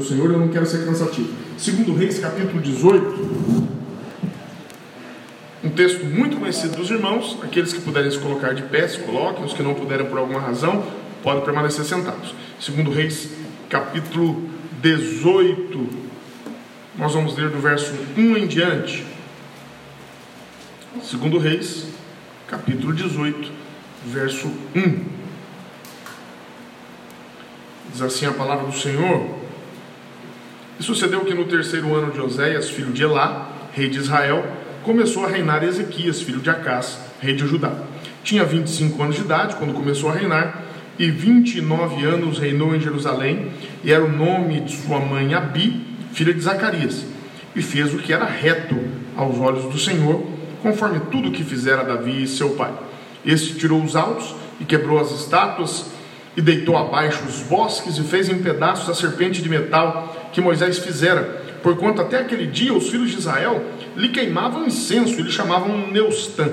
do Senhor, eu não quero ser cansativo. Segundo Reis, capítulo 18, um texto muito conhecido dos irmãos, aqueles que puderem se colocar de pé, se coloquem, os que não puderem por alguma razão, podem permanecer sentados. Segundo Reis, capítulo 18, nós vamos ler do verso 1 em diante. Segundo Reis, capítulo 18, verso 1. Diz assim a palavra do Senhor: E sucedeu que no terceiro ano de Oséias, filho de Elá, rei de Israel, começou a reinar Ezequias, filho de Acás, rei de Judá. Tinha 25 anos de idade quando começou a reinar, e 29 anos reinou em Jerusalém, e era o nome de sua mãe Abi, filha de Zacarias. E fez o que era reto aos olhos do Senhor, conforme tudo o que fizera Davi e seu pai. Este tirou os altos e quebrou as estátuas, e deitou abaixo os bosques, e fez em pedaços a serpente de metal que Moisés fizera, porquanto até aquele dia os filhos de Israel lhe queimavam incenso e lhe chamavam Neustã.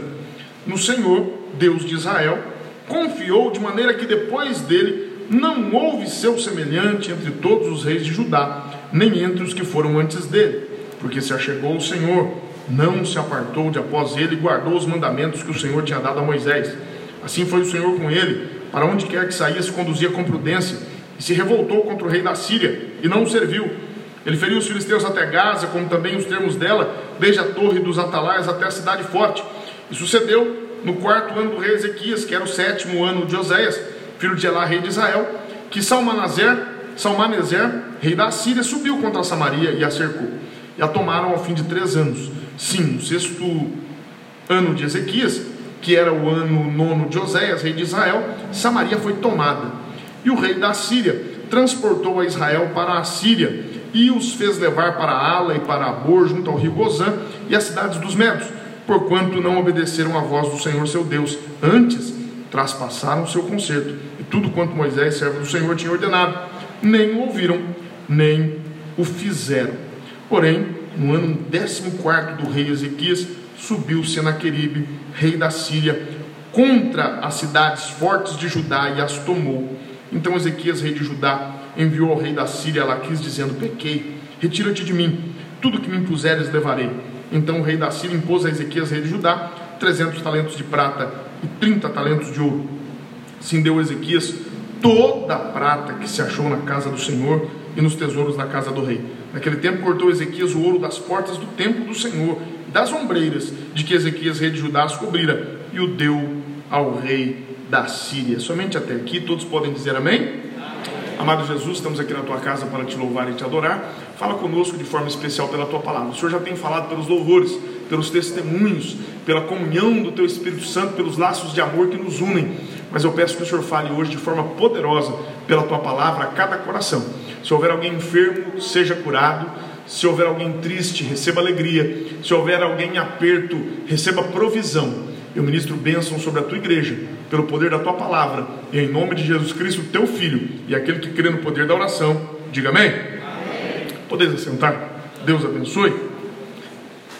No Senhor, Deus de Israel, confiou de maneira que depois dele não houve seu semelhante entre todos os reis de Judá, nem entre os que foram antes dele, porque se achegou o Senhor, não se apartou de após ele e guardou os mandamentos que o Senhor tinha dado a Moisés. Assim foi o Senhor com ele, para onde quer que saía se conduzia com prudência, e se revoltou contra o rei da Síria, e não o serviu. Ele feriu os filisteus até Gaza, como também os termos dela, desde a torre dos atalaias até a cidade forte. E sucedeu no quarto ano do rei Ezequias, que era o sétimo ano de Oséias, filho de Elá, rei de Israel, que Salmanazer, Salmanezer, rei da Síria, subiu contra Samaria e a cercou. E a tomaram ao fim de três anos. Sim, no sexto ano de Ezequias, que era o ano nono de Oséias, rei de Israel, Samaria foi tomada. E o rei da Síria transportou a Israel para a Síria e os fez levar para Ala e para Abor, junto ao rio Gozã e as cidades dos Medos, porquanto não obedeceram à voz do Senhor seu Deus, antes traspassaram o seu conserto, e tudo quanto Moisés, servo do Senhor, tinha ordenado, nem o ouviram, nem o fizeram. Porém, no ano décimo quarto do rei Ezequias, subiu Senaqueribe, rei da Síria, contra as cidades fortes de Judá e as tomou. Então Ezequias, rei de Judá, enviou ao rei da Síria Laquis, dizendo: Pequei, retira-te de mim, tudo que me impuseres levarei. Então o rei da Síria impôs a Ezequias, rei de Judá, trezentos talentos de prata e trinta talentos de ouro. Sim deu Ezequias toda a prata que se achou na casa do Senhor e nos tesouros da casa do rei. Naquele tempo cortou Ezequias o ouro das portas do templo do Senhor, das ombreiras de que Ezequias, rei de Judá, as cobrira, e o deu ao rei da Síria. Somente até aqui, todos podem dizer amém? Amado Jesus, estamos aqui na tua casa para te louvar e te adorar. Fala conosco de forma especial pela tua palavra. O Senhor já tem falado pelos louvores, pelos testemunhos, pela comunhão do teu Espírito Santo, pelos laços de amor que nos unem. Mas eu peço que o Senhor fale hoje de forma poderosa pela tua palavra a cada coração. Se houver alguém enfermo, seja curado. Se houver alguém triste, receba alegria. Se houver alguém em aperto, receba provisão. Eu ministro bênção sobre a tua igreja, pelo poder da tua palavra, e em nome de Jesus Cristo, teu filho, e aquele que crê no poder da oração, diga amém. amém. Podeis assentar? Deus abençoe.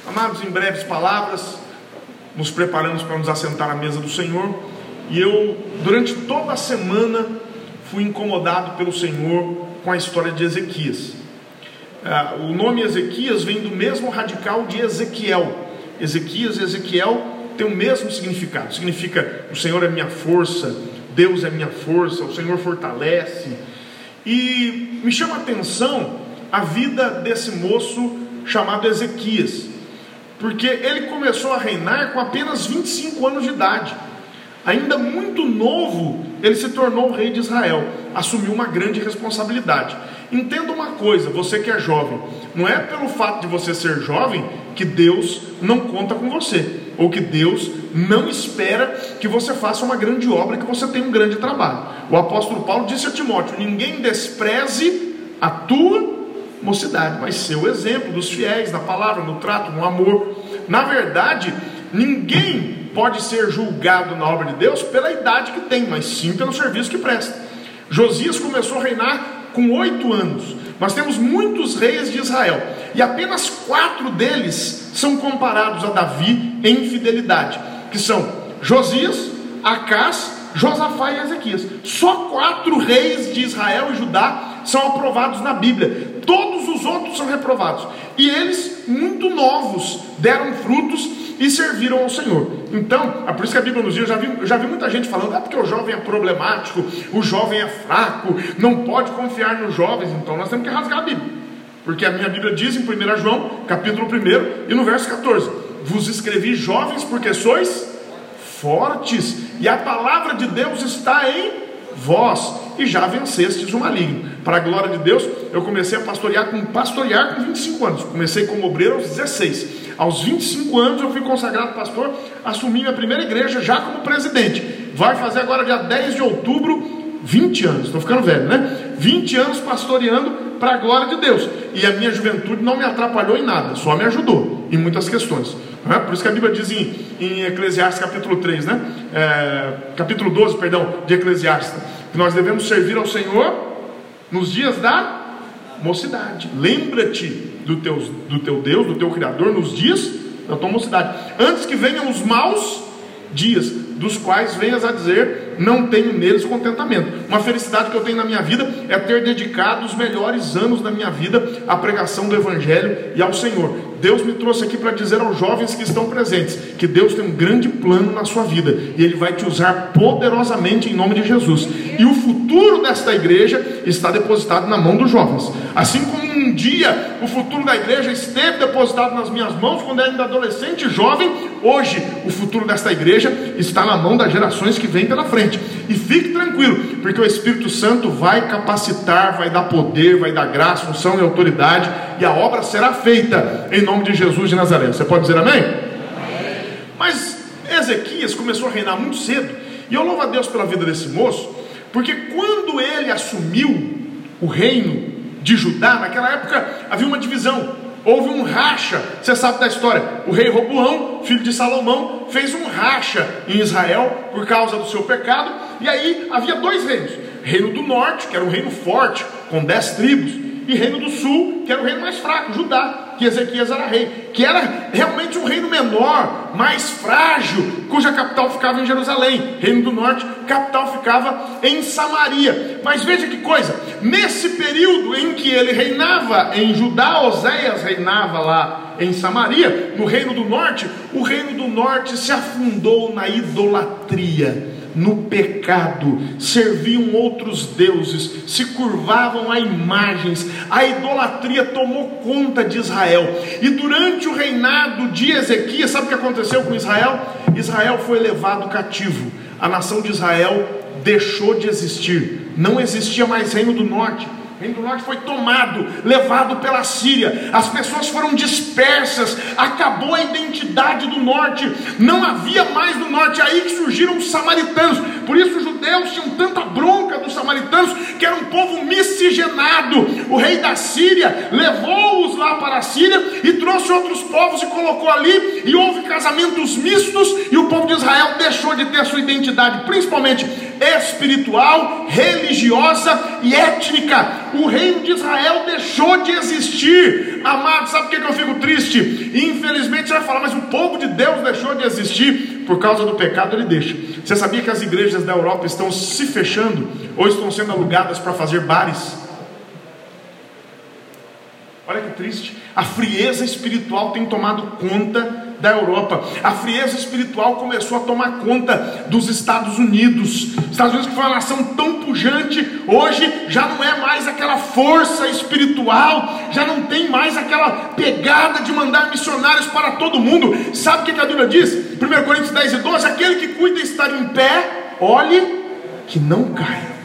Amados, em breves palavras, nos preparamos para nos assentar à mesa do Senhor, e eu, durante toda a semana, fui incomodado pelo Senhor com a história de Ezequias. Ah, o nome Ezequias vem do mesmo radical de Ezequiel. Ezequias e Ezequiel tem o mesmo significado. Significa o Senhor é minha força, Deus é minha força, o Senhor fortalece. E me chama a atenção a vida desse moço chamado Ezequias, porque ele começou a reinar com apenas 25 anos de idade. Ainda muito novo, ele se tornou rei de Israel, assumiu uma grande responsabilidade. Entenda uma coisa, você que é jovem, não é pelo fato de você ser jovem que Deus não conta com você ou que Deus não espera que você faça uma grande obra, que você tenha um grande trabalho. O apóstolo Paulo disse a Timóteo: ninguém despreze a tua mocidade, mas ser o exemplo dos fiéis, na palavra, no trato, no amor. Na verdade, ninguém pode ser julgado na obra de Deus pela idade que tem, mas sim pelo serviço que presta. Josias começou a reinar com oito anos. Nós temos muitos reis de Israel e apenas quatro deles são comparados a Davi em fidelidade, que são Josias, Acás, Josafá e Ezequias. Só quatro reis de Israel e Judá são aprovados na Bíblia. Todos os outros são reprovados. E eles, muito novos, deram frutos e serviram ao Senhor. Então, é por isso que a Bíblia nos diz, eu já vi, eu já vi muita gente falando, é porque o jovem é problemático, o jovem é fraco, não pode confiar nos jovens, então nós temos que rasgar a Bíblia. Porque a minha Bíblia diz em 1 João, capítulo 1 e no verso 14: Vos escrevi jovens porque sois fortes, e a palavra de Deus está em vós, e já vencestes o maligno. Para a glória de Deus, eu comecei a pastorear com, pastorear com 25 anos. Comecei como obreiro aos 16. Aos 25 anos eu fui consagrado pastor, assumi minha primeira igreja já como presidente. Vai fazer agora dia 10 de outubro 20 anos, estou ficando velho, né? 20 anos pastoreando para a glória de Deus. E a minha juventude não me atrapalhou em nada, só me ajudou em muitas questões. É? Por isso que a Bíblia diz em, em Eclesiastes capítulo 3, né? É, capítulo 12, perdão, de Eclesiastes, que nós devemos servir ao Senhor nos dias da mocidade. Lembra-te do teu, do teu Deus, do teu Criador, nos dias da tua mocidade, antes que venham os maus dias, dos quais venhas a dizer: não tenho neles contentamento. Uma felicidade que eu tenho na minha vida é ter dedicado os melhores anos da minha vida à pregação do Evangelho e ao Senhor. Deus me trouxe aqui para dizer aos jovens que estão presentes que Deus tem um grande plano na sua vida e Ele vai te usar poderosamente em nome de Jesus. E o futuro desta igreja está depositado na mão dos jovens. Assim como um dia o futuro da igreja esteve depositado nas minhas mãos quando era adolescente e jovem, hoje o futuro desta igreja está na mão das gerações que vêm pela frente. E fique tranquilo, porque o Espírito Santo vai capacitar, vai dar poder, vai dar graça, função e autoridade, e a obra será feita em nome de Jesus de Nazaré. Você pode dizer amém? Mas Ezequias começou a reinar muito cedo, e eu louvo a Deus pela vida desse moço, porque quando ele assumiu o reino de Judá, naquela época havia uma divisão houve um racha. Você sabe da história? O rei Roboão, filho de Salomão, fez um racha em Israel por causa do seu pecado. E aí havia dois reinos: reino do norte, que era um reino forte, com dez tribos, e reino do sul, que era o reino mais fraco, Judá que Ezequias era rei, que era realmente um reino menor, mais frágil, cuja capital ficava em Jerusalém. Reino do Norte, capital ficava em Samaria. Mas veja que coisa, nesse período em que ele reinava em Judá, Oséias reinava lá em Samaria, no reino do norte, o reino do norte se afundou na idolatria no pecado, serviam outros deuses, se curvavam a imagens, a idolatria tomou conta de Israel. E durante o reinado de Ezequias, sabe o que aconteceu com Israel? Israel foi levado cativo. A nação de Israel deixou de existir. Não existia mais reino do norte o reino do norte foi tomado, levado pela Síria, as pessoas foram dispersas, acabou a identidade do norte, não havia mais no norte, é aí que surgiram os samaritanos. Por isso os judeus tinham tanta bronca dos samaritanos, que era um povo miscigenado. O rei da Síria levou-os lá para a Síria e trouxe outros povos e colocou ali, e houve casamentos mistos, e o povo de Israel deixou de ter sua identidade, principalmente espiritual, religiosa e étnica. O reino de Israel deixou de existir. Amado, sabe por que eu fico triste? Infelizmente você vai falar, mas o povo de Deus deixou de existir por causa do pecado, ele deixa. Você sabia que as igrejas da Europa estão se fechando ou estão sendo alugadas para fazer bares? Olha que triste. A frieza espiritual tem tomado conta da Europa. A frieza espiritual começou a tomar conta dos Estados Unidos. Estados Unidos, que foi uma nação tão pujante, hoje já não é mais aquela força espiritual, já não tem mais aquela pegada de mandar missionários para todo mundo. Sabe o que a Bíblia diz? 1 Coríntios 10 e 12: aquele que cuida estar em pé, olhe que não caia.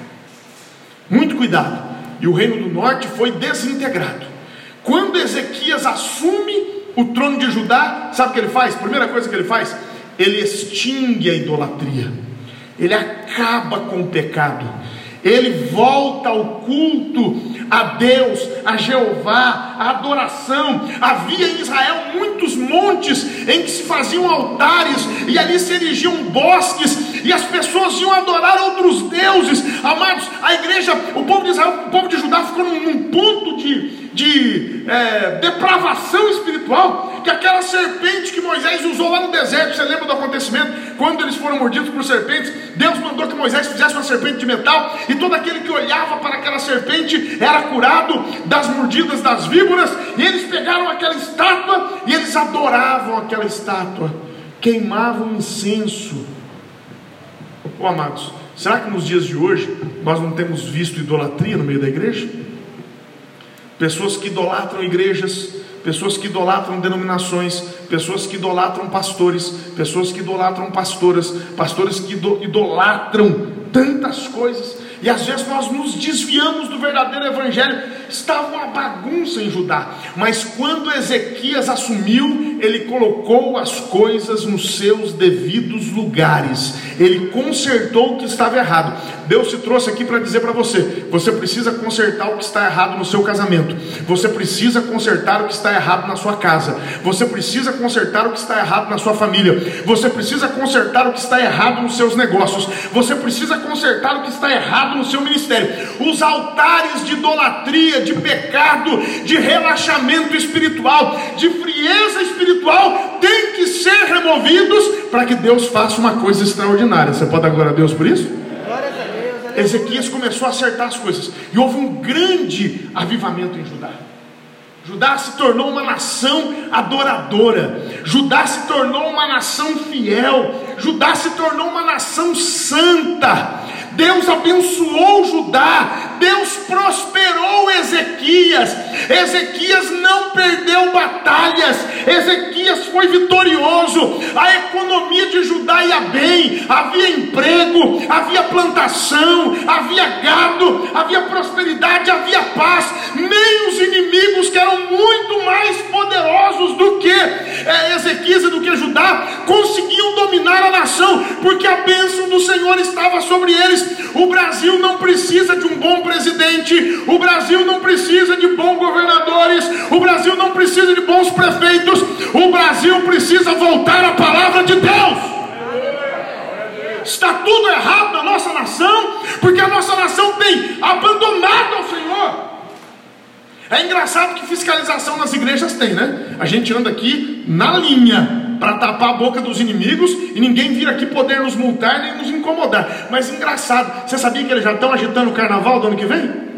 Muito cuidado. E o reino do norte foi desintegrado. Quando Ezequias assume o trono de Judá, sabe o que ele faz? Primeira coisa que ele faz, ele extingue a idolatria, ele acaba com o pecado, ele volta ao culto a Deus, a Jeová, a adoração. Havia em Israel muitos montes em que se faziam altares e ali se erigiam bosques e as pessoas iam adorar outros deuses. Amados, a igreja, o povo de Israel, o povo de Judá ficou num, num ponto de, de é, depravação espiritual, que aquela serpente que Moisés usou lá no deserto, você lembra do acontecimento? Quando eles foram mordidos por serpentes, Deus mandou que Moisés fizesse uma serpente de metal, e todo aquele que olhava para aquela serpente era curado das mordidas das víboras, e eles pegaram aquela estátua e eles adoravam aquela estátua, queimavam incenso. Oh, amados, será que nos dias de hoje nós não temos visto idolatria no meio da igreja? Pessoas que idolatram igrejas, pessoas que idolatram denominações, pessoas que idolatram pastores, pessoas que idolatram pastoras, pastores que idolatram tantas coisas, e às vezes nós nos desviamos do verdadeiro evangelho. Estava uma bagunça em Judá, mas quando Ezequias assumiu, ele colocou as coisas nos seus devidos lugares, ele consertou o que estava errado. Deus se trouxe aqui para dizer para você: você precisa consertar o que está errado no seu casamento, você precisa consertar o que está errado na sua casa, você precisa consertar o que está errado na sua família, você precisa consertar o que está errado nos seus negócios, você precisa consertar o que está errado no seu ministério. Os altares de idolatria, de pecado, de relaxamento espiritual, de frieza espiritual têm que ser removidos para que Deus faça uma coisa extraordinária. Você pode dar glória a Deus por isso? Ezequias começou a acertar as coisas, e houve um grande avivamento em Judá. Judá se tornou uma nação adoradora, Judá se tornou uma nação fiel, Judá se tornou uma nação santa. Deus abençoou Judá, Deus prosperou Ezequias. Ezequias não perdeu batalhas, Ezequias foi vitorioso. A economia de Judá ia bem, havia emprego, havia plantação, havia gado, havia prosperidade, havia paz. Nem os inimigos que eram muito mais poderosos do que é, Ezequias e do que Judá conseguiam dominar a nação, porque a bênção do Senhor estava sobre eles. O Brasil não precisa de um bom presidente, o Brasil não precisa de bons governadores, o Brasil não precisa de bons prefeitos, o Brasil precisa voltar à palavra de Deus. Está tudo errado na nossa nação, porque a nossa nação tem abandonado ao Senhor. É engraçado que fiscalização nas igrejas tem, né? A gente anda aqui na linha para tapar a boca dos inimigos e ninguém vir aqui poder nos multar nem nos incomodar. Mas engraçado, você sabia que eles já estão agitando o carnaval do ano que vem?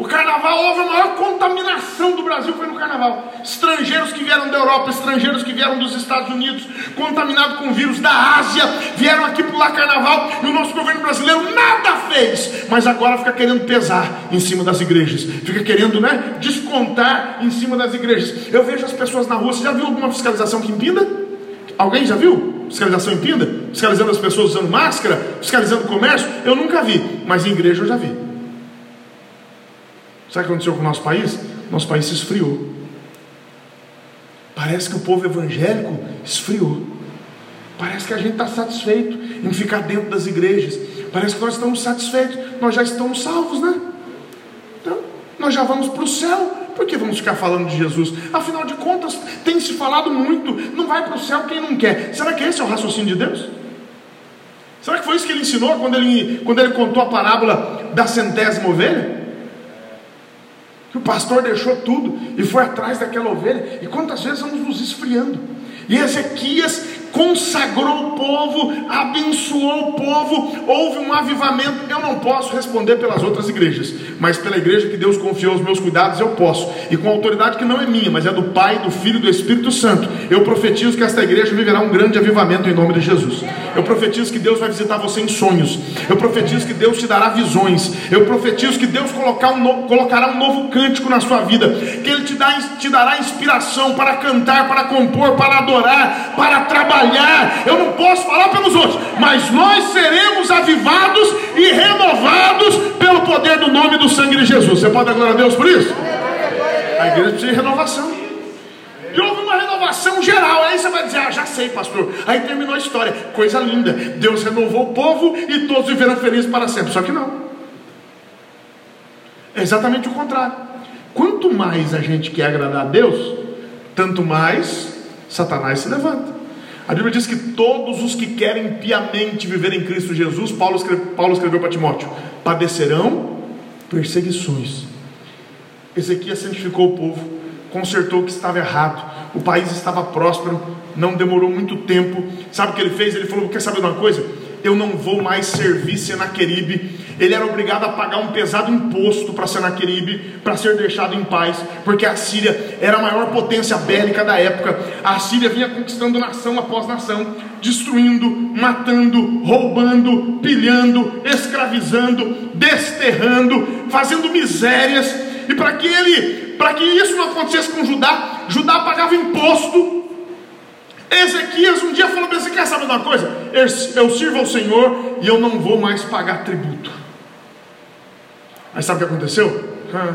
O carnaval, houve a maior contaminação do Brasil foi no carnaval. Estrangeiros que vieram da Europa, estrangeiros que vieram dos Estados Unidos, contaminados com vírus da Ásia, vieram aqui pular carnaval e o nosso governo brasileiro nada fez. Mas agora fica querendo pesar em cima das igrejas, fica querendo né, descontar em cima das igrejas. Eu vejo as pessoas na rua, você já viu alguma fiscalização que impinda? Alguém já viu? Fiscalização impinda? Fiscalizando as pessoas usando máscara? Fiscalizando o comércio? Eu nunca vi, mas em igreja eu já vi. Sabe o que aconteceu com o nosso país? Nosso país se esfriou. Parece que o povo evangélico esfriou. Parece que a gente está satisfeito em ficar dentro das igrejas. Parece que nós estamos satisfeitos. Nós já estamos salvos, né? Então, nós já vamos para o céu. Por que vamos ficar falando de Jesus? Afinal de contas, tem se falado muito. Não vai para o céu quem não quer. Será que esse é o raciocínio de Deus? Será que foi isso que ele ensinou quando ele, quando ele contou a parábola da centésima ovelha? Que o pastor deixou tudo e foi atrás daquela ovelha. E quantas vezes vamos nos esfriando? E Ezequias consagrou o povo, abençoou o povo, houve um avivamento. Eu não posso responder pelas outras igrejas, mas pela igreja que Deus confiou os meus cuidados, eu posso, e com autoridade que não é minha, mas é do Pai, do Filho e do Espírito Santo. Eu profetizo que esta igreja viverá um grande avivamento em nome de Jesus. Eu profetizo que Deus vai visitar você em sonhos. Eu profetizo que Deus te dará visões. Eu profetizo que Deus colocar um colocará um novo cântico na sua vida, que Ele te, dá, te dará inspiração para cantar, para compor, para adorar, para trabalhar eu não posso falar pelos outros, mas nós seremos avivados e renovados pelo poder do nome do sangue de Jesus. Você pode glória a Deus por isso? A igreja precisa de renovação. E houve uma renovação geral. Aí você vai dizer, ah, já sei, pastor. Aí terminou a história. Coisa linda. Deus renovou o povo e todos viveram felizes para sempre. Só que não. É exatamente o contrário. Quanto mais a gente quer agradar a Deus, tanto mais Satanás se levanta. A Bíblia diz que todos os que querem piamente viver em Cristo Jesus, Paulo, Paulo escreveu para Timóteo, padecerão perseguições. Ezequias santificou o povo, consertou o que estava errado, o país estava próspero, não demorou muito tempo. Sabe o que ele fez? Ele falou: Quer saber de uma coisa? Eu não vou mais servir Senaqueribe ele era obrigado a pagar um pesado imposto para Senaqueribe, para ser deixado em paz, porque a Síria era a maior potência bélica da época. A Síria vinha conquistando nação após nação, destruindo, matando, roubando, pilhando, escravizando, desterrando, fazendo misérias. E para que ele, para que isso não acontecesse com Judá, Judá pagava imposto Ezequias um dia falou para Ezequias: sabe uma coisa? Eu sirvo ao Senhor e eu não vou mais pagar tributo. Aí sabe o que aconteceu? Ah,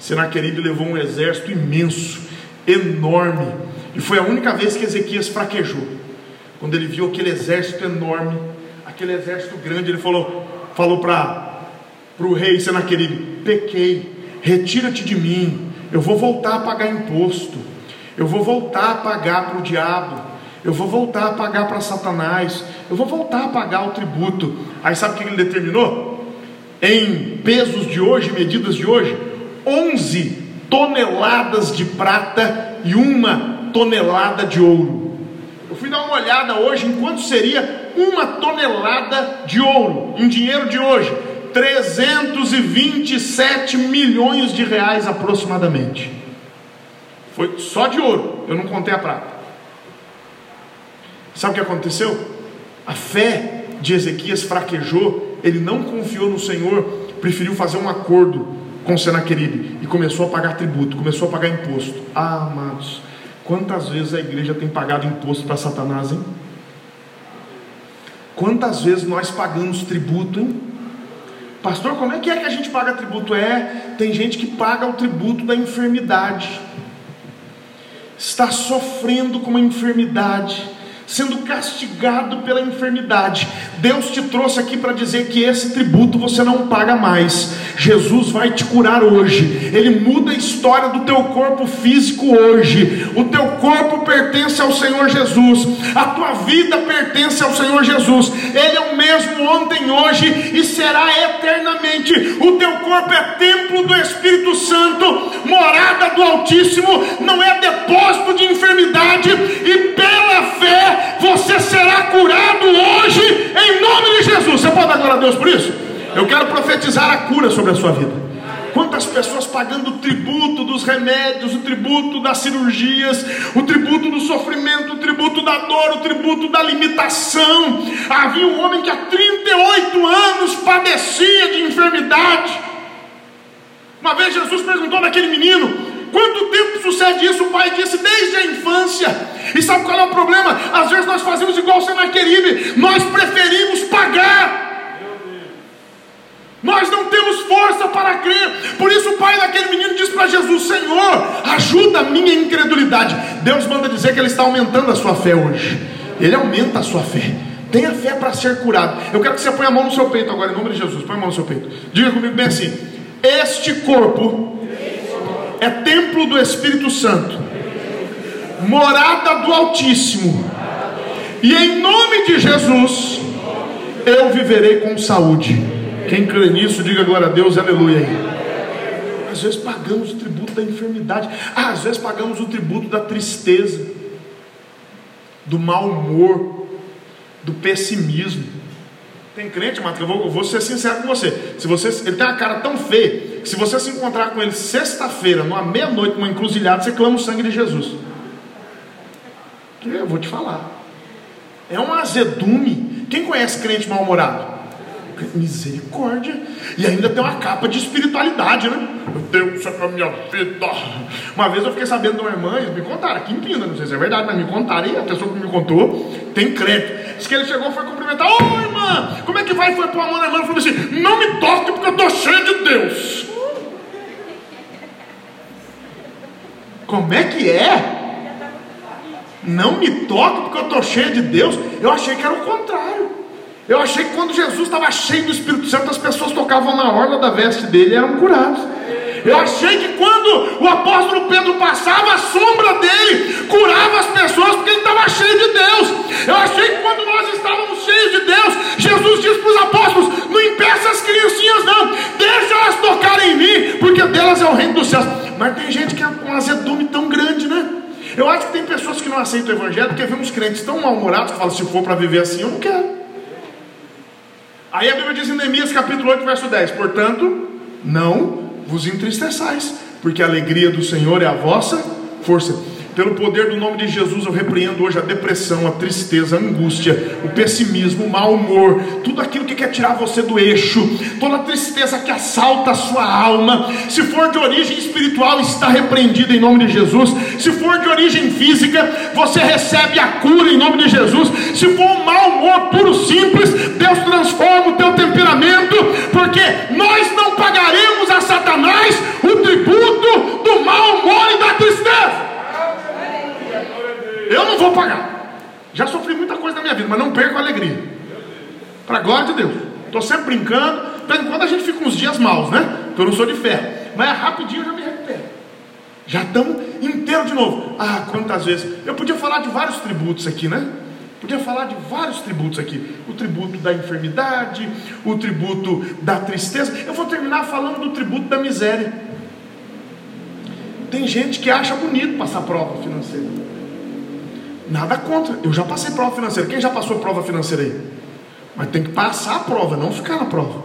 Senaqueribe levou um exército imenso, enorme, e foi a única vez que Ezequias fraquejou. Quando ele viu aquele exército enorme, aquele exército grande, ele falou, falou para o rei Senaqueribe: pequei, retira-te de mim, eu vou voltar a pagar imposto, eu vou voltar a pagar para o diabo, eu vou voltar a pagar para Satanás, eu vou voltar a pagar o tributo. Aí sabe o que ele determinou? em pesos de hoje, medidas de hoje, 11 toneladas de prata e uma tonelada de ouro. Eu fui dar uma olhada hoje em quanto seria uma tonelada de ouro, em dinheiro de hoje, 327 milhões de reais aproximadamente. Foi só de ouro, eu não contei a prata. Sabe o que aconteceu? A fé de Ezequias fraquejou ele não confiou no Senhor, preferiu fazer um acordo com Senaqueribe e começou a pagar tributo, começou a pagar imposto. Ah, amados, quantas vezes a igreja tem pagado imposto para Satanás, hein? Quantas vezes nós pagamos tributo, hein? Pastor, como é que é que a gente paga tributo? É, tem gente que paga o tributo da enfermidade, está sofrendo com uma enfermidade, sendo castigado pela enfermidade. Deus te trouxe aqui para dizer que esse tributo você não paga mais. Jesus vai te curar hoje. Ele muda a história do teu corpo físico hoje. O teu corpo pertence ao Senhor Jesus. A tua vida pertence ao Senhor Jesus. Ele é o mesmo ontem, hoje e será eternamente. O teu corpo é templo do Espírito Santo, morada do Altíssimo, não é depósito de enfermidade e pela fé você será curado hoje, em nome de Jesus. Você pode dar glória a Deus por isso? Eu quero profetizar a cura sobre a sua vida. Quantas pessoas pagando o tributo dos remédios, o tributo das cirurgias, o tributo do sofrimento, o tributo da dor, o tributo da limitação. Havia um homem que há 38 anos padecia de enfermidade. Uma vez Jesus perguntou naquele menino: Quanto tempo sucede isso? O pai disse desde a infância. E sabe qual é o problema? Às vezes nós fazemos igual o Senaqueribe, nós preferimos pagar. Nós não temos força para crer. Por isso o pai daquele menino disse para Jesus: Senhor, ajuda a minha incredulidade. Deus manda dizer que ele está aumentando a sua fé hoje. Ele aumenta a sua fé. Tenha fé para ser curado. Eu quero que você ponha a mão no seu peito agora, em nome de Jesus. Põe a mão no seu peito. Diga comigo bem assim: Este corpo é templo do Espírito Santo, morada do Altíssimo, e em nome de Jesus, eu viverei com saúde. Quem crê nisso, diga glória a Deus, aleluia. Às vezes pagamos o tributo da enfermidade, ah, às vezes pagamos o tributo da tristeza, do mau humor, do pessimismo. Tem crente, Matheus, eu vou, eu vou ser sincero com você. Se você. Ele tem uma cara tão feia se você se encontrar com ele sexta-feira, numa meia-noite, numa encruzilhada, você clama o sangue de Jesus. Eu vou te falar. É um azedume. Quem conhece crente mal-humorado? Misericórdia. E ainda tem uma capa de espiritualidade, né? Deus, isso é a minha vida. Uma vez eu fiquei sabendo de uma irmã, eles me contaram, aqui em Pina, não sei se é verdade, mas me contaram, e a pessoa que me contou tem crédito. Diz que ele chegou foi cumprimentar, ô irmã, como é que vai? Foi pôr a mão na irmã e falou assim: não me toque porque eu estou cheio de Deus. Como é que é? Não me toque porque eu estou cheio de Deus. Eu achei que era o contrário. Eu achei que quando Jesus estava cheio do Espírito Santo, as pessoas tocavam na orla da veste dele e eram curados. Eu achei que quando o apóstolo Pedro passava, a sombra dele curava as pessoas porque ele estava cheio de Deus. Eu achei que quando nós estávamos cheios de Deus, Jesus disse para os apóstolos: Não impeça as criancinhas, não, deixa elas tocarem em mim, porque delas é o reino dos céus. Mas tem gente que é um azedume tão grande, né? Eu acho que tem pessoas que não aceitam o evangelho porque vê uns crentes tão mal-humorados que falam: Se for para viver assim, eu não quero. Aí a Bíblia diz em Neemias capítulo 8, verso 10: Portanto, não vos entristeçais, porque a alegria do Senhor é a vossa força. Pelo poder do nome de Jesus, eu repreendo hoje a depressão, a tristeza, a angústia, o pessimismo, o mau humor, tudo aquilo que quer tirar você do eixo, toda tristeza que assalta a sua alma. Se for de origem espiritual, está repreendida em nome de Jesus. Se for de origem física, você recebe a cura em nome de Jesus. Se for um mau humor puro simples, Deus transforma o teu temperamento, porque nós não pagaremos a Satanás o tributo do mau humor e da tristeza. Eu não vou pagar. Já sofri muita coisa na minha vida, mas não perco a alegria. Para a glória de Deus. Estou sempre brincando. Quando a gente fica uns dias maus, né? Porque eu não sou de fé. Mas é rapidinho eu já me recupero. Já estamos inteiro de novo. Ah, quantas vezes. Eu podia falar de vários tributos aqui, né? Podia falar de vários tributos aqui: o tributo da enfermidade, o tributo da tristeza. Eu vou terminar falando do tributo da miséria. Tem gente que acha bonito passar prova financeira. Nada contra. Eu já passei prova financeira. Quem já passou prova financeira aí? Mas tem que passar a prova, não ficar na prova.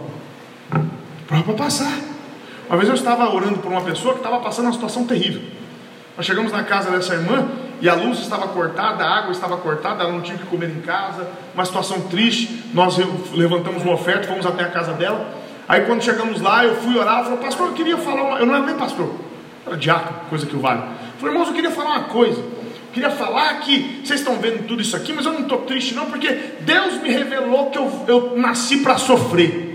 Prova para passar. Uma vez eu estava orando por uma pessoa que estava passando uma situação terrível. Nós chegamos na casa dessa irmã e a luz estava cortada, a água estava cortada, ela não tinha que comer em casa, uma situação triste. Nós levantamos uma oferta, fomos até a casa dela. Aí quando chegamos lá, eu fui orar, ela falou, pastor, eu queria falar uma... Eu não era nem pastor, era diácono, coisa que o vale. Eu falei, irmãos, eu queria falar uma coisa. Queria falar que vocês estão vendo tudo isso aqui, mas eu não estou triste, não, porque Deus me revelou que eu, eu nasci para sofrer.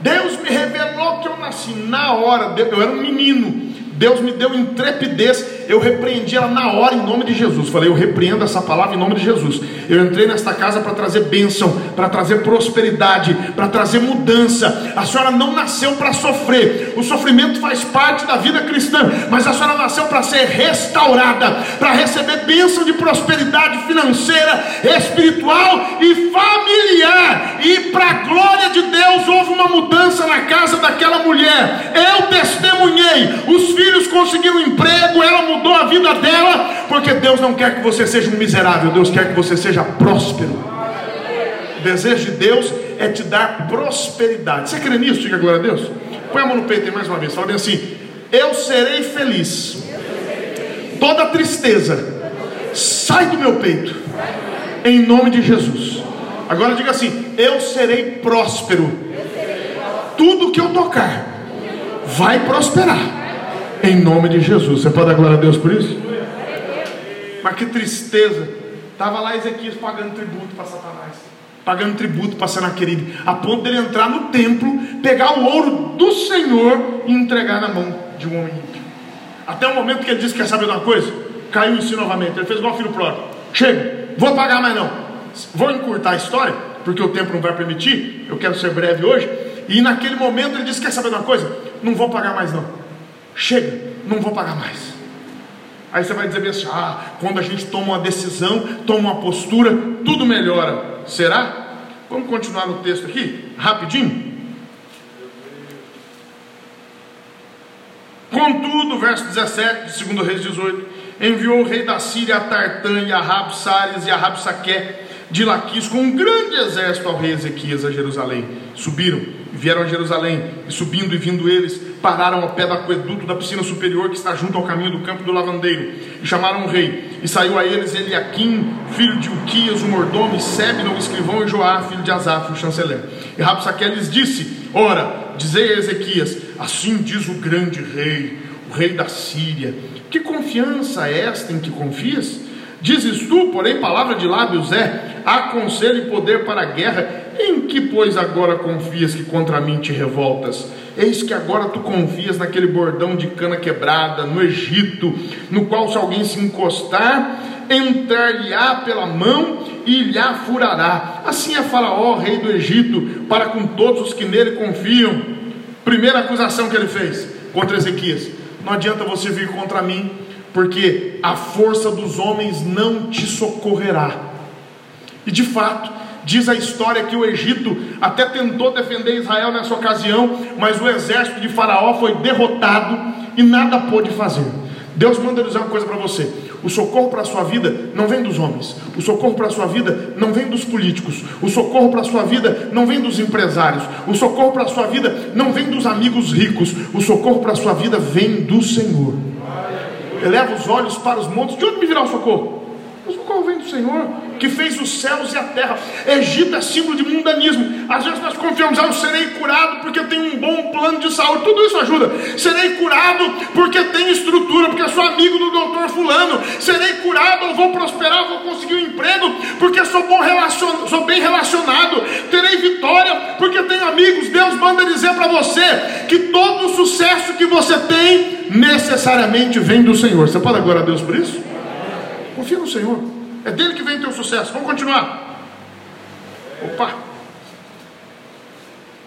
Deus me revelou que eu nasci na hora, eu era um menino. Deus me deu intrepidez eu repreendi ela na hora em nome de Jesus. Falei, eu repreendo essa palavra em nome de Jesus. Eu entrei nesta casa para trazer bênção, para trazer prosperidade, para trazer mudança. A senhora não nasceu para sofrer. O sofrimento faz parte da vida cristã, mas a senhora nasceu para ser restaurada, para receber bênção de prosperidade financeira, espiritual e familiar. E para a glória de Deus houve uma mudança na casa daquela mulher. Eu testemunhei. Os filhos conseguiram emprego, ela mudou a vida dela, porque Deus não quer que você seja um miserável, Deus quer que você seja próspero. O desejo de Deus é te dar prosperidade. Você crê nisso? Diga glória a Deus. Põe a mão no peito mais uma vez. Fala bem assim: Eu serei feliz. Toda tristeza sai do meu peito. Em nome de Jesus. Agora diga assim: Eu serei próspero. Tudo que eu tocar vai prosperar em nome de Jesus. Você pode dar glória a Deus por isso? Mas que tristeza. Estava lá Ezequias pagando tributo para Satanás. Pagando tributo para Senaqueribe. A ponto dele entrar no templo, pegar o ouro do Senhor e entregar na mão de um homem ímpio. Até o momento que ele disse: Quer saber de uma coisa? Caiu em si novamente. Ele fez igual filho próprio. Chega, vou pagar mais não. Vou encurtar a história, porque o tempo não vai permitir. Eu quero ser breve hoje. E naquele momento ele disse: Quer saber de uma coisa? Não vou pagar mais não chega, não vou pagar mais. Aí você vai dizer assim: ah, quando a gente toma uma decisão, toma uma postura, tudo melhora. Será? Vamos continuar no texto aqui, rapidinho. Contudo, verso 17 de 2 Reis 18: enviou o rei da Síria a Tartã e a Rabsares e a Rabsaqué de Laquis com um grande exército ao rei Ezequias a Jerusalém. Subiram, vieram a Jerusalém, e subindo e vindo eles, pararam ao pé do aqueduto da piscina superior que está junto ao caminho do campo do lavandeiro, e chamaram o rei. E saiu a eles Eliaquim, filho de Uquias, o mordomo, e o escrivão, e Joá, filho de Asaf, o chanceler. E Rabsaquel lhes disse: Ora, dizei a Ezequias: Assim diz o grande rei, o rei da Síria: Que confiança é esta em que confias? Dizes tu, porém, palavra de lábios é: há conselho e poder para a guerra. Em que, pois, agora confias que contra mim te revoltas? Eis que agora tu confias naquele bordão de cana quebrada no Egito, no qual, se alguém se encostar, entrar-lhe-á pela mão e lhe furará. Assim é Faraó, rei do Egito, para com todos os que nele confiam. Primeira acusação que ele fez contra Ezequias: Não adianta você vir contra mim, porque a força dos homens não te socorrerá. E de fato, diz a história que o Egito até tentou defender Israel nessa ocasião, mas o exército de Faraó foi derrotado e nada pôde fazer. Deus manda dizer uma coisa para você: o socorro para a sua vida não vem dos homens, o socorro para a sua vida não vem dos políticos, o socorro para a sua vida não vem dos empresários, o socorro para a sua vida não vem dos amigos ricos, o socorro para a sua vida vem do Senhor. Eleva os olhos para os montes, de onde me virá o socorro? O socorro vem do Senhor que fez os céus e a terra. Egito é símbolo de mundanismo. Às vezes nós confiamos, ah, eu serei curado porque tenho um bom plano de saúde. Tudo isso ajuda. Serei curado porque tenho estrutura, porque sou amigo do doutor fulano. Serei curado, eu vou prosperar, vou conseguir um emprego porque sou bom relacion... sou bem relacionado. Terei vitória porque tenho amigos. Deus manda dizer para você que todo o sucesso que você tem necessariamente vem do Senhor. Você pode agora a Deus por isso? Confia no Senhor. É dele que vem o teu sucesso. Vamos continuar. Opa.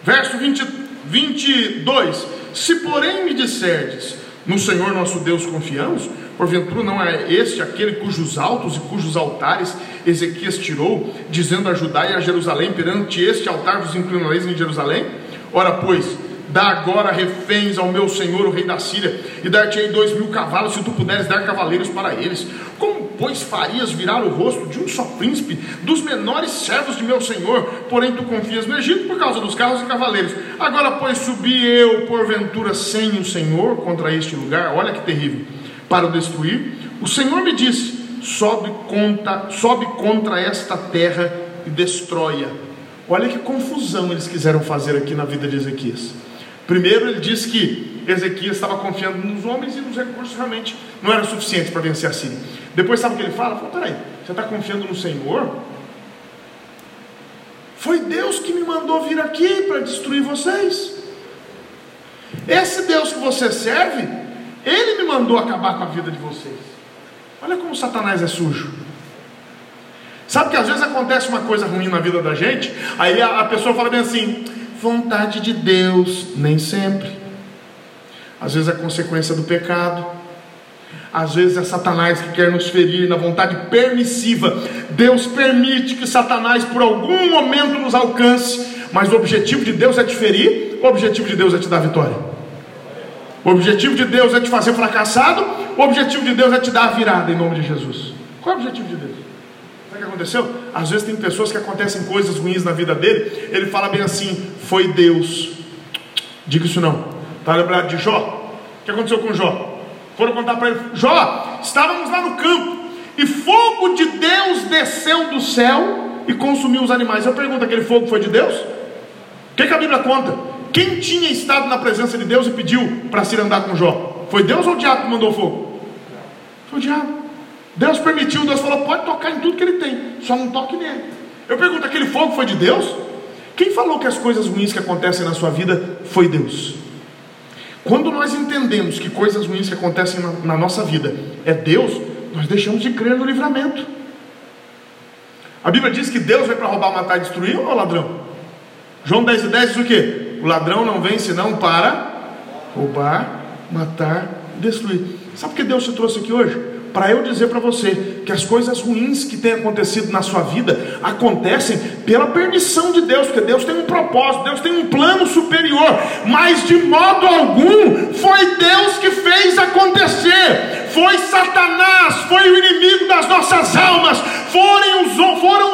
Verso 20, 22. Se porém me disserdes, no Senhor nosso Deus confiamos, porventura não é este aquele cujos altos e cujos altares Ezequias tirou, dizendo a Judá e a Jerusalém, perante este altar vos inclinareis em Jerusalém? Ora, pois, Dá agora reféns ao meu senhor, o rei da Síria, e dar-te-ei dois mil cavalos, se tu puderes dar cavaleiros para eles. Como, pois, farias virar o rosto de um só príncipe, dos menores servos de meu senhor? Porém, tu confias no Egito por causa dos carros e cavaleiros. Agora, pois, subi eu, porventura, sem o Senhor contra este lugar, olha que terrível, para o destruir. O Senhor me disse: sobe contra, sobe contra esta terra e destrói-a. Olha que confusão eles quiseram fazer aqui na vida de Ezequias. Primeiro, ele diz que Ezequias estava confiando nos homens e nos recursos realmente não eram suficientes para vencer a Síria. Depois, sabe o que ele fala? Fala, peraí, você está confiando no Senhor? Foi Deus que me mandou vir aqui para destruir vocês. Esse Deus que você serve, ele me mandou acabar com a vida de vocês. Olha como Satanás é sujo. Sabe que às vezes acontece uma coisa ruim na vida da gente, aí a, a pessoa fala bem assim: vontade de Deus, nem sempre. Às vezes é consequência do pecado. Às vezes é Satanás que quer nos ferir na vontade permissiva. Deus permite que Satanás por algum momento nos alcance, mas o objetivo de Deus é te ferir, o objetivo de Deus é te dar vitória. O objetivo de Deus é te fazer fracassado, o objetivo de Deus é te dar a virada em nome de Jesus. Qual é o objetivo de Deus? que aconteceu? Às vezes tem pessoas que acontecem coisas ruins na vida dele, ele fala bem assim: foi Deus. Diga isso não. Está lembrado de Jó? O que aconteceu com Jó? Foram contar para ele: Jó, estávamos lá no campo e fogo de Deus desceu do céu e consumiu os animais. Eu pergunto: aquele fogo foi de Deus? O que, que a Bíblia conta? Quem tinha estado na presença de Deus e pediu para se andar com Jó? Foi Deus ou o diabo que mandou fogo? Foi o diabo. Deus permitiu, Deus falou: pode tocar em tudo que ele tem, só não toque nele. Eu pergunto: aquele fogo foi de Deus? Quem falou que as coisas ruins que acontecem na sua vida foi Deus? Quando nós entendemos que coisas ruins que acontecem na, na nossa vida é Deus, nós deixamos de crer no livramento. A Bíblia diz que Deus veio para roubar, matar e destruir ou ladrão? João 10 e 10 diz o que? O ladrão não vem senão para roubar, matar e destruir. Sabe por que Deus te trouxe aqui hoje? Para eu dizer para você que as coisas ruins que têm acontecido na sua vida acontecem pela permissão de Deus, porque Deus tem um propósito, Deus tem um plano superior, mas de modo algum foi Deus que fez acontecer, foi Satanás, foi o inimigo das nossas almas, foram os, foram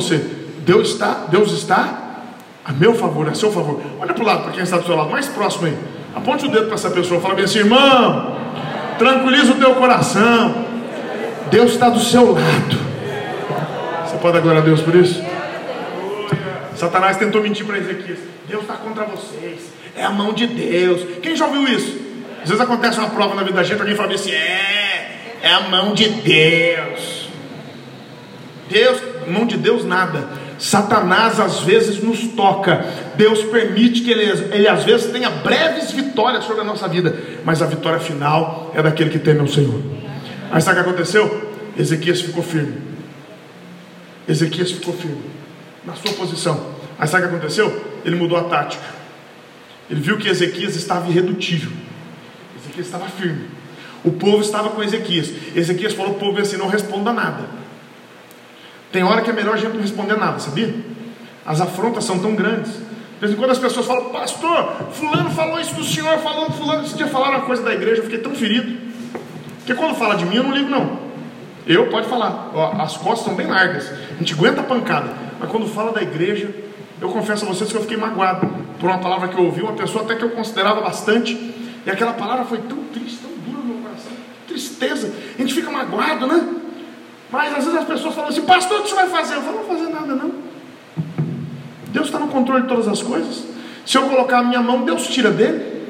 você. Deus está, Deus está a meu favor, a seu favor. Olha para o lado, para quem está do seu lado, mais próximo aí. Aponte o dedo para essa pessoa, fala bem assim, irmão, tranquiliza o teu coração. Deus está do seu lado. Você pode dar glória a Deus por isso? Satanás tentou mentir para Ezequias. Deus está contra vocês. é a mão de Deus. Quem já ouviu isso? Às vezes acontece uma prova na vida da gente, alguém fala assim: é, é a mão de Deus. Deus, mão de Deus nada. Satanás às vezes nos toca, Deus permite que ele, ele às vezes tenha breves vitórias sobre a nossa vida, mas a vitória final é daquele que teme ao Senhor. Aí sabe o que aconteceu? Ezequias ficou firme. Ezequias ficou firme na sua posição. Aí sabe o que aconteceu? Ele mudou a tática. Ele viu que Ezequias estava irredutível. Ezequias estava firme. O povo estava com Ezequias. Ezequias falou o povo assim: não responda nada. Tem hora que é melhor a gente não responder nada, sabia? As afrontas são tão grandes. De vez em quando as pessoas falam, pastor, fulano falou isso do senhor, falando fulano, esse dia falaram uma coisa da igreja, eu fiquei tão ferido. Porque quando fala de mim, eu não ligo não. Eu pode falar, Ó, as costas são bem largas, a gente aguenta a pancada. Mas quando fala da igreja, eu confesso a vocês que eu fiquei magoado por uma palavra que eu ouvi, uma pessoa até que eu considerava bastante, e aquela palavra foi tão triste, tão dura no meu coração, tristeza. A gente fica magoado, né? Mas às vezes as pessoas falam assim, pastor, o que você vai fazer? Eu falo, não vou fazer nada não. Deus está no controle de todas as coisas. Se eu colocar a minha mão, Deus tira dele.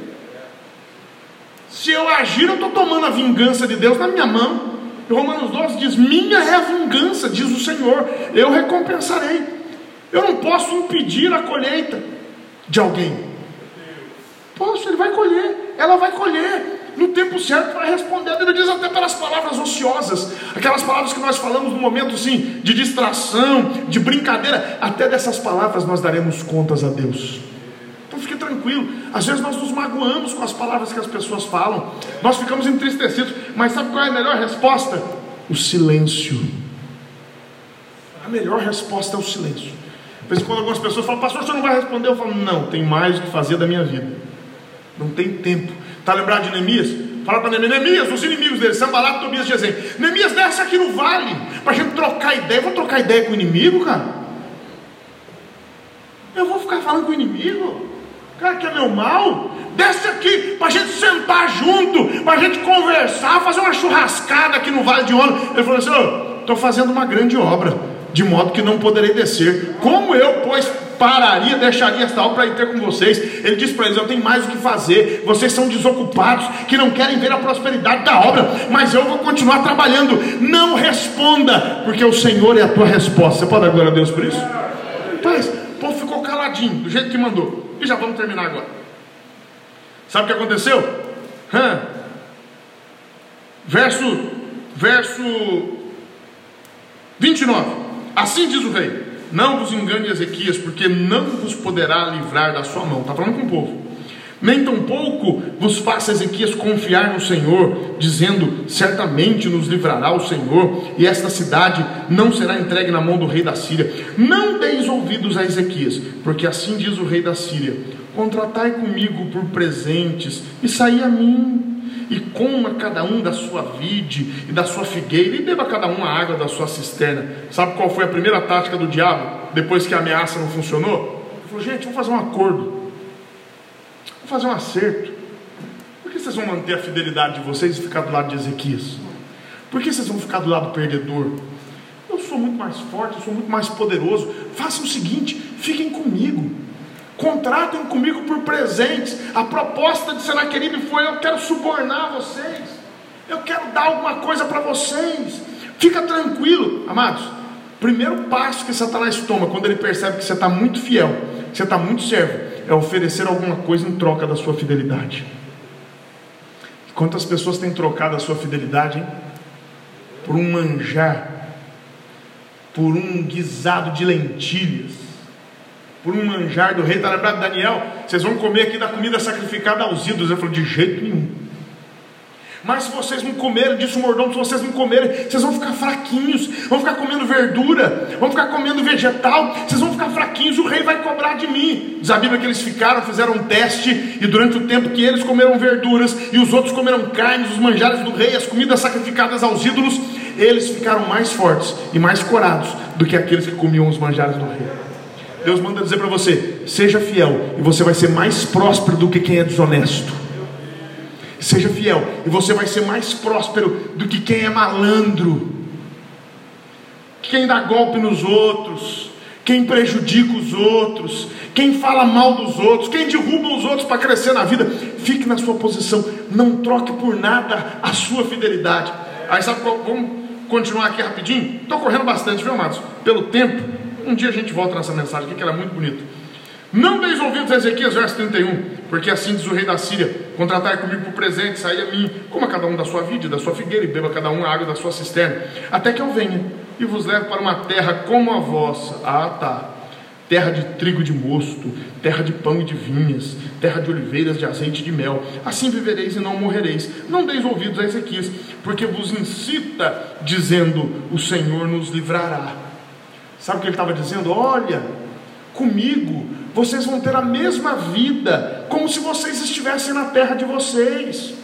Se eu agir, eu estou tomando a vingança de Deus na minha mão. E Romanos 12 diz: Minha é a vingança, diz o Senhor, eu recompensarei. Eu não posso impedir a colheita de alguém. Posso, ele vai colher, ela vai colher no tempo certo vai responder. A Bíblia diz até pelas palavras ociosas, aquelas palavras que nós falamos no momento sim de distração, de brincadeira, até dessas palavras nós daremos contas a Deus. Então fique tranquilo. Às vezes nós nos magoamos com as palavras que as pessoas falam, nós ficamos entristecidos, mas sabe qual é a melhor resposta? O silêncio. A melhor resposta é o silêncio. Isso, quando algumas pessoas falam, pastor, você não vai responder, eu falo, não, tem mais o que fazer da minha vida. Não tem tempo. Está lembrado de Neemias? Fala para Neemias, Neemias, os inimigos dele, Sambalat, Tobias, dizem, Neemias, desce aqui no vale, para a gente trocar ideia. vou trocar ideia com o inimigo, cara? Eu vou ficar falando com o inimigo? Cara, que é meu mal? Desce aqui, para a gente sentar junto, para a gente conversar, fazer uma churrascada aqui no Vale de Ono. Ele falou assim: estou fazendo uma grande obra, de modo que não poderei descer. Como eu, pois, pararia, deixaria esta obra para ter com vocês. Ele diz para eles: Eu tenho mais o que fazer. Vocês são desocupados, que não querem ver a prosperidade da obra, mas eu vou continuar trabalhando. Não responda, porque o Senhor é a tua resposta. Você pode dar glória a Deus por isso? Paz, o povo ficou caladinho, do jeito que mandou. E já vamos terminar agora. Sabe o que aconteceu? Hã? Verso, verso 29. Assim diz o rei: não vos engane Ezequias, porque não vos poderá livrar da sua mão. Está falando com o povo. Nem tampouco vos faça Ezequias confiar no Senhor, dizendo: certamente nos livrará o Senhor, e esta cidade não será entregue na mão do rei da Síria. Não deis ouvidos a Ezequias, porque assim diz o rei da Síria: contratai comigo por presentes, e saí a mim e coma cada um da sua vide e da sua figueira, e beba cada um a água da sua cisterna. Sabe qual foi a primeira tática do diabo, depois que a ameaça não funcionou? Ele falou: gente, vamos fazer um acordo, vamos fazer um acerto. Por que vocês vão manter a fidelidade de vocês e ficar do lado de Ezequias? Por que vocês vão ficar do lado perdedor? Eu sou muito mais forte, eu sou muito mais poderoso. Façam o seguinte: fiquem comigo contratem comigo por presentes. A proposta de Senaqueribe foi: eu quero subornar vocês, eu quero dar alguma coisa para vocês. Fica tranquilo, amados. Primeiro passo que Satanás toma quando ele percebe que você está muito fiel, que você está muito servo, é oferecer alguma coisa em troca da sua fidelidade. Quantas pessoas têm trocado a sua fidelidade hein? por um manjar, por um guisado de lentilhas? Por um manjar do rei. Está lembrado Daniel? Vocês vão comer aqui da comida sacrificada aos ídolos. Ele falou: de jeito nenhum. Mas se vocês não comerem, disse o mordomo, se vocês não comerem, vocês vão ficar fraquinhos, vão ficar comendo verdura, vão ficar comendo vegetal, vocês vão ficar fraquinhos, o rei vai cobrar de mim. Diz a Bíblia que eles ficaram, fizeram um teste, e durante o tempo que eles comeram verduras e os outros comeram carnes, os manjares do rei, as comidas sacrificadas aos ídolos, eles ficaram mais fortes e mais corados do que aqueles que comiam os manjares do rei. Deus manda dizer para você: seja fiel, e você vai ser mais próspero do que quem é desonesto. Seja fiel, e você vai ser mais próspero do que quem é malandro, quem dá golpe nos outros, quem prejudica os outros, quem fala mal dos outros, quem derruba os outros para crescer na vida, fique na sua posição, não troque por nada a sua fidelidade. Aí sabe qual, vamos continuar aqui rapidinho? Estou correndo bastante, viu, amados? Pelo tempo, um dia a gente volta nessa mensagem aqui que ela é muito bonita. Não deis ouvidos a Ezequias, verso 31, porque assim diz o rei da Síria: contratai comigo por presente, saia a mim, coma cada um da sua vide, da sua figueira, e beba cada um a água da sua cisterna, até que eu venha e vos leve para uma terra como a vossa. Ah, tá. Terra de trigo de mosto, terra de pão e de vinhas, terra de oliveiras, de azeite e de mel. Assim vivereis e não morrereis. Não deis ouvidos a Ezequias, porque vos incita, dizendo: O Senhor nos livrará. Sabe o que ele estava dizendo? Olha, comigo vocês vão ter a mesma vida, como se vocês estivessem na terra de vocês.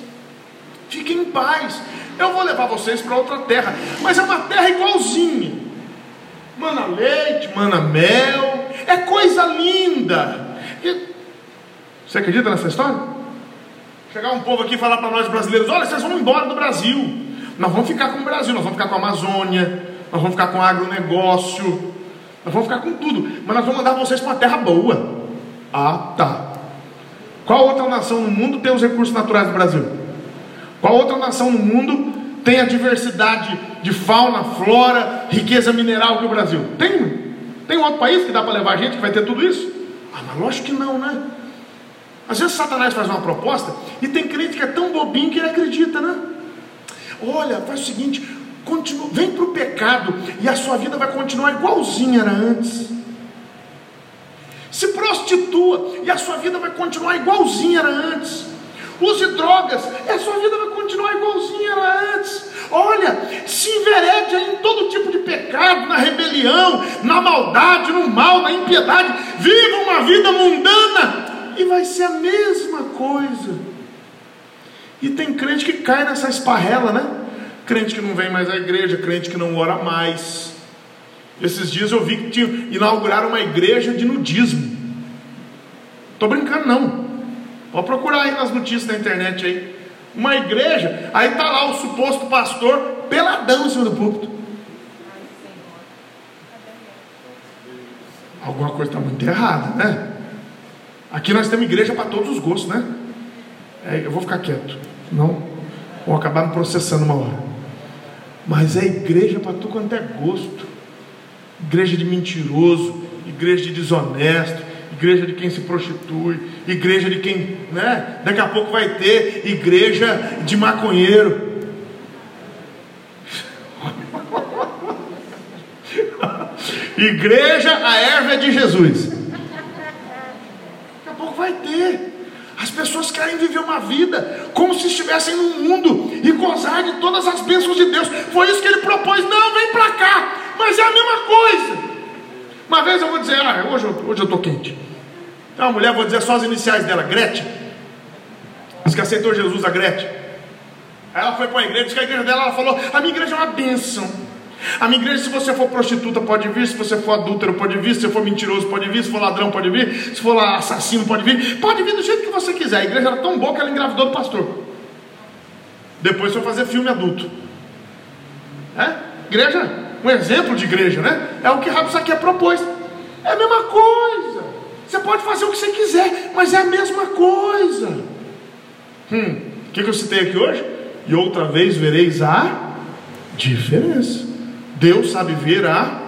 Fiquem em paz. Eu vou levar vocês para outra terra, mas é uma terra igualzinha. Mana leite, mana mel, é coisa linda. E... Você acredita nessa história? Chegar um povo aqui e falar para nós brasileiros: olha, vocês vão embora do Brasil. Nós vamos ficar com o Brasil, nós vamos ficar com a Amazônia, nós vamos ficar com o agronegócio, nós vamos ficar com tudo, mas nós vamos mandar vocês para uma terra boa. Ah, tá. Qual outra nação no mundo tem os recursos naturais do Brasil? Qual outra nação no mundo tem a diversidade de fauna, flora, riqueza mineral que o Brasil? Tem? Tem outro país que dá para levar a gente que vai ter tudo isso? Ah, mas lógico que não, né? Às vezes Satanás faz uma proposta e tem crente que é tão bobinho que ele acredita, né? Olha, faz o seguinte: continua, vem para o pecado e a sua vida vai continuar igualzinha era antes. Se prostitua e a sua vida vai continuar igualzinha era antes. Use drogas e a sua vida vai continuar igualzinha era antes. Olha, se enverede em todo tipo de pecado, na rebelião, na maldade, no mal, na impiedade. Viva uma vida mundana e vai ser a mesma coisa. E tem crente que cai nessa esparrela, né? Crente que não vem mais à igreja, crente que não ora mais. Esses dias eu vi que tinha, inauguraram uma igreja de nudismo. Estou brincando não. Pode procurar aí nas notícias da internet aí. Uma igreja, aí está lá o suposto pastor peladão em cima do púlpito. Alguma coisa está muito errada, né? Aqui nós temos igreja para todos os gostos, né? É, eu vou ficar quieto, não vou acabar me processando uma hora. Mas é igreja para tu quanto é gosto. Igreja de mentiroso, igreja de desonesto, igreja de quem se prostitui, igreja de quem, né? Daqui a pouco vai ter igreja de maconheiro. igreja a erva é de Jesus. Daqui a pouco vai ter. As pessoas querem viver uma vida como se estivessem no mundo e gozar de todas as bênçãos de Deus. Foi isso que ele propôs. Não, vem para cá, mas é a mesma coisa. Uma vez eu vou dizer, ah, hoje, hoje eu estou quente. Então a mulher, vou dizer só as iniciais dela, Gretchen. Diz que aceitou Jesus, a Gretchen. Ela foi para a igreja, disse que a igreja dela, ela falou, a minha igreja é uma bênção. A minha igreja, se você for prostituta, pode vir. Se você for adúltero, pode vir. Se você for mentiroso, pode vir. Se for ladrão, pode vir. Se for assassino, pode vir. Pode vir do jeito que você quiser. A igreja era tão boa que ela engravidou do pastor. Depois foi fazer filme adulto. É? Igreja, um exemplo de igreja, né? É o que Rabos aqui propôs. É a mesma coisa. Você pode fazer o que você quiser, mas é a mesma coisa. Hum, o que, que eu citei aqui hoje? E outra vez vereis a diferença. Deus sabe ver a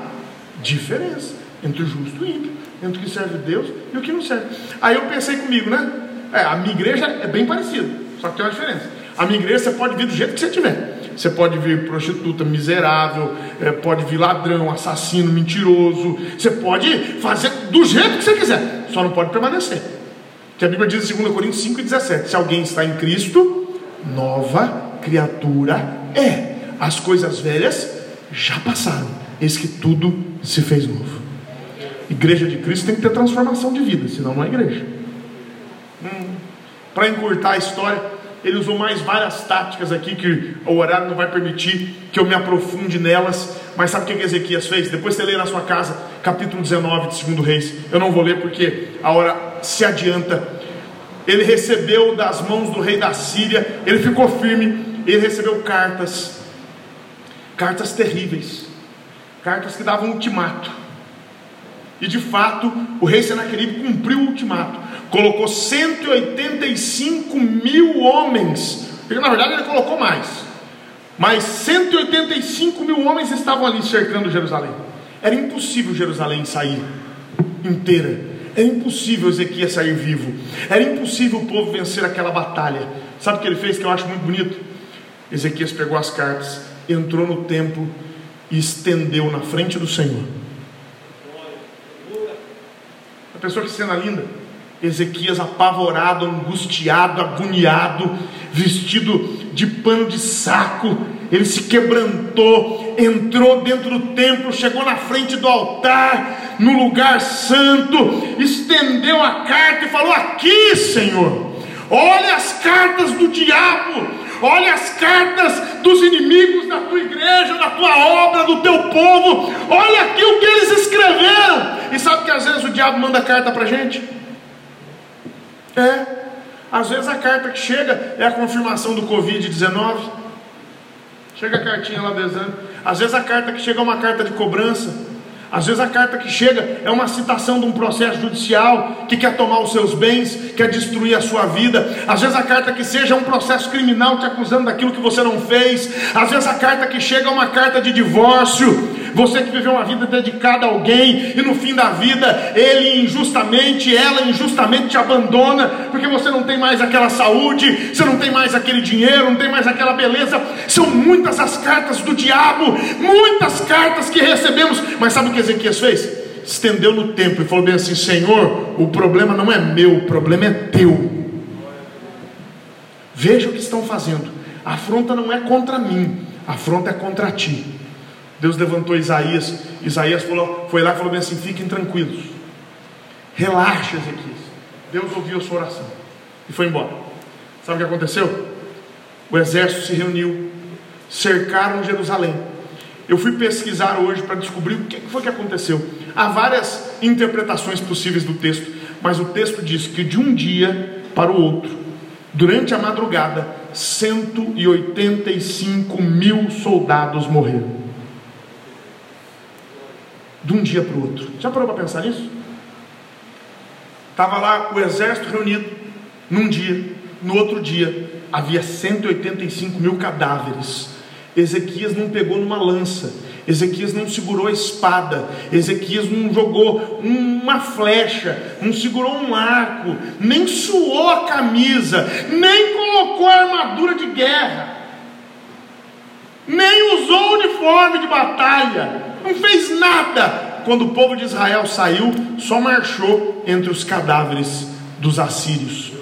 diferença entre o justo e o ímpio, entre o que serve Deus e o que não serve. Aí eu pensei comigo, né? É, a minha igreja é bem parecida, só que tem uma diferença. A minha igreja você pode vir do jeito que você tiver. Você pode vir prostituta, miserável, é, pode vir ladrão, assassino, mentiroso. Você pode fazer do jeito que você quiser, só não pode permanecer. Que a Bíblia diz em 2 Coríntios 5,17: Se alguém está em Cristo, nova criatura é. As coisas velhas já passaram, eis que tudo se fez novo. Igreja de Cristo tem que ter transformação de vida, senão não é igreja. Hum. Para encurtar a história, ele usou mais várias táticas aqui que o horário não vai permitir que eu me aprofunde nelas. Mas sabe o que Ezequias fez? Depois você lê na sua casa, capítulo 19 de 2 Reis. Eu não vou ler porque a hora se adianta. Ele recebeu das mãos do rei da Síria, ele ficou firme, ele recebeu cartas cartas terríveis, cartas que davam ultimato. E de fato, o rei Senaqueribe cumpriu o ultimato. Colocou 185 mil homens. Porque na verdade ele colocou mais. Mas 185 mil homens estavam ali cercando Jerusalém. Era impossível Jerusalém sair inteira. Era impossível Ezequias sair vivo. Era impossível o povo vencer aquela batalha. Sabe o que ele fez que eu acho muito bonito? Ezequias pegou as cartas, entrou no templo e estendeu na frente do Senhor. A pessoa que cena linda. Ezequias apavorado, angustiado, agoniado, vestido de pano de saco, ele se quebrantou, entrou dentro do templo, chegou na frente do altar, no lugar santo, estendeu a carta e falou: Aqui, Senhor, olha as cartas do diabo, olha as cartas dos inimigos da tua igreja, da tua obra, do teu povo, olha aqui o que eles escreveram. E sabe que às vezes o diabo manda carta para gente? É, às vezes a carta que chega é a confirmação do Covid-19. Chega a cartinha lá do exame. Às vezes a carta que chega é uma carta de cobrança. Às vezes a carta que chega é uma citação de um processo judicial que quer tomar os seus bens, quer destruir a sua vida. Às vezes a carta que seja é um processo criminal te acusando daquilo que você não fez. Às vezes a carta que chega é uma carta de divórcio. Você que viveu uma vida dedicada a alguém e no fim da vida ele injustamente, ela injustamente te abandona porque você não tem mais aquela saúde, você não tem mais aquele dinheiro, não tem mais aquela beleza. São muitas as cartas do diabo, muitas cartas que recebemos. Mas sabe o que Ezequias fez? Estendeu no tempo e falou bem assim: Senhor, o problema não é meu, o problema é teu. Veja o que estão fazendo. A afronta não é contra mim, a afronta é contra ti. Deus levantou Isaías. Isaías falou, foi lá e falou bem assim: fiquem tranquilos, relaxa, Ezequias. Deus ouviu a sua oração e foi embora. Sabe o que aconteceu? O exército se reuniu, cercaram Jerusalém. Eu fui pesquisar hoje para descobrir o que foi que aconteceu. Há várias interpretações possíveis do texto, mas o texto diz que de um dia para o outro, durante a madrugada, 185 mil soldados morreram de um dia para o outro. Já parou para pensar nisso? Estava lá o exército reunido num dia, no outro dia havia 185 mil cadáveres. Ezequias não pegou numa lança, Ezequias não segurou a espada, Ezequias não jogou uma flecha, não segurou um arco, nem suou a camisa, nem colocou a armadura de guerra, nem usou o uniforme de batalha, não fez nada. Quando o povo de Israel saiu, só marchou entre os cadáveres dos assírios.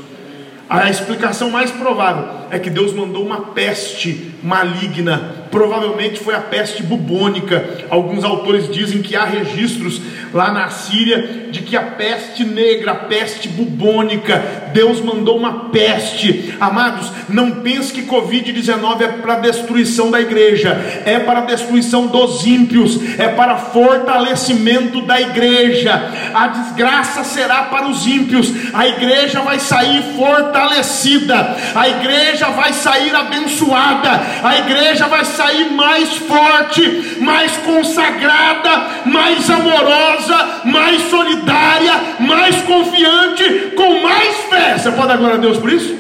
A explicação mais provável é que Deus mandou uma peste maligna provavelmente foi a peste bubônica. Alguns autores dizem que há registros lá na Síria de que a peste negra, a peste bubônica, Deus mandou uma peste. Amados, não pense que Covid-19 é para destruição da igreja, é para destruição dos ímpios, é para fortalecimento da igreja. A desgraça será para os ímpios, a igreja vai sair fortalecida, a igreja vai sair abençoada, a igreja vai sair mais forte, mais consagrada, mais amorosa, mais solidária, mais confiante, com mais fé. Você pode dar glória a Deus por isso?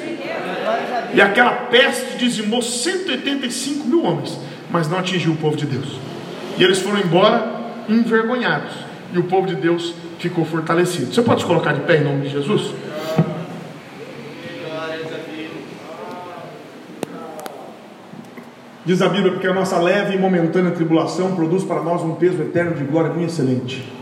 E aquela peste dizimou 185 mil homens, mas não atingiu o povo de Deus. E eles foram embora envergonhados, e o povo de Deus ficou fortalecido. Você pode se colocar de pé em nome de Jesus? Diz a Bíblia, porque a nossa leve e momentânea tribulação produz para nós um peso eterno de glória muito excelente.